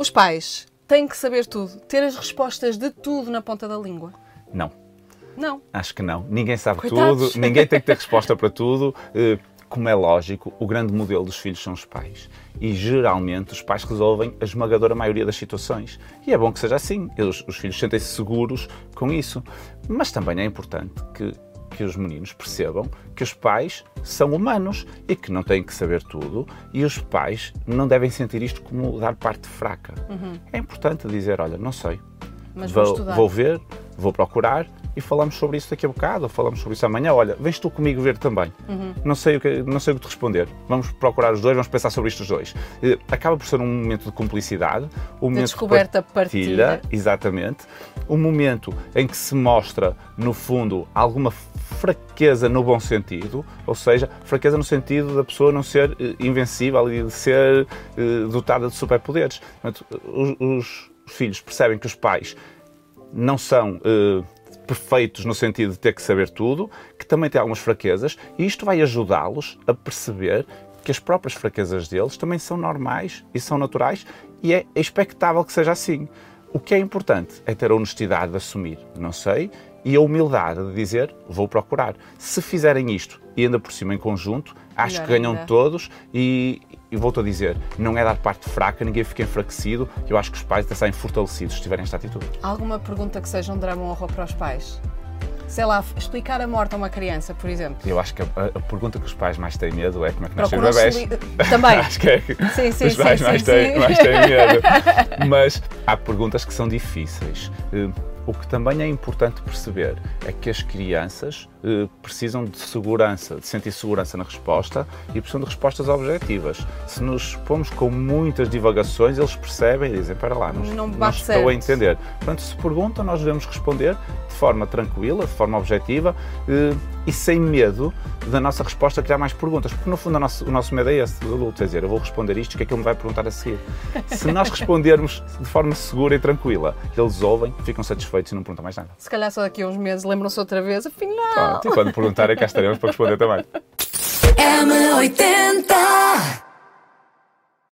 Os pais têm que saber tudo, ter as respostas de tudo na ponta da língua. Não. Não. Acho que não. Ninguém sabe Coitados. tudo, ninguém tem que ter resposta para tudo. Eh, Como é lógico, o grande modelo dos filhos são os pais. E geralmente os pais resolvem a esmagadora maioria das situações. E é bom que seja assim. Eles, os filhos sentem-se seguros com isso. Mas também é importante que, que os meninos percebam que os pais são humanos e que não têm que saber tudo. E os pais não devem sentir isto como dar parte fraca. É importante dizer: olha, não sei, Mas vou vou, ver, vou procurar e falamos sobre isso daqui a bocado, ou falamos sobre isso amanhã. Olha, vens tu comigo ver também. Uhum. Não, sei o que, não sei o que te responder. Vamos procurar os dois, vamos pensar sobre isto os dois. Eh, Acaba por ser um momento de cumplicidade, um momento descoberta, de partilha, partilha. exatamente. Um momento em que se mostra, no fundo, alguma fraqueza no bom sentido, ou seja, fraqueza no sentido da pessoa não ser eh, invencível e de ser eh, dotada de superpoderes. Portanto, os, os filhos percebem que os pais não são eh, perfeitos no sentido de ter que saber tudo, que também têm algumas fraquezas, e isto vai ajudá-los a perceber que as próprias fraquezas deles também são normais e são naturais e é expectável que seja assim. O que é importante é ter a honestidade de assumir, não sei, e a humildade de dizer, vou procurar. Se fizerem isto e ainda por cima em conjunto, acho Melhor que ganham ainda. todos e, e volto a dizer, não é dar parte fraca, ninguém fica enfraquecido, eu acho que os pais até saem fortalecidos se tiverem esta atitude. Alguma pergunta que seja um drama ou horror para os pais? Sei lá, explicar a morte a uma criança, por exemplo. Eu acho que a, a- pergunta que os pais mais têm medo é como é que Procuram bebés. soli- Também. acho que é que Sim, sim, os pais sim, mais, têm, mais têm medo. Mas há perguntas que são difíceis. O que também é importante perceber é que as crianças eh, precisam de segurança, de sentir segurança na resposta e precisam de respostas objetivas. Se nos pomos com muitas divagações, eles percebem e dizem: Para lá, não, Não não estou certo." a entender. Portanto, se perguntam, nós devemos responder de forma tranquila, de forma objetiva eh, e sem medo da nossa resposta criar mais perguntas. Porque, no fundo, o nosso, o nosso medo é esse, do adulto, é dizer, eu vou responder isto, o que é que ele me vai perguntar a seguir? Se nós respondermos de forma segura e tranquila, eles ouvem, ficam satisfeitos e não perguntam mais nada. Se calhar só daqui a uns meses lembram-se outra vez, afinal. Pronto, e quando perguntarem, cá estaremos para responder também. M80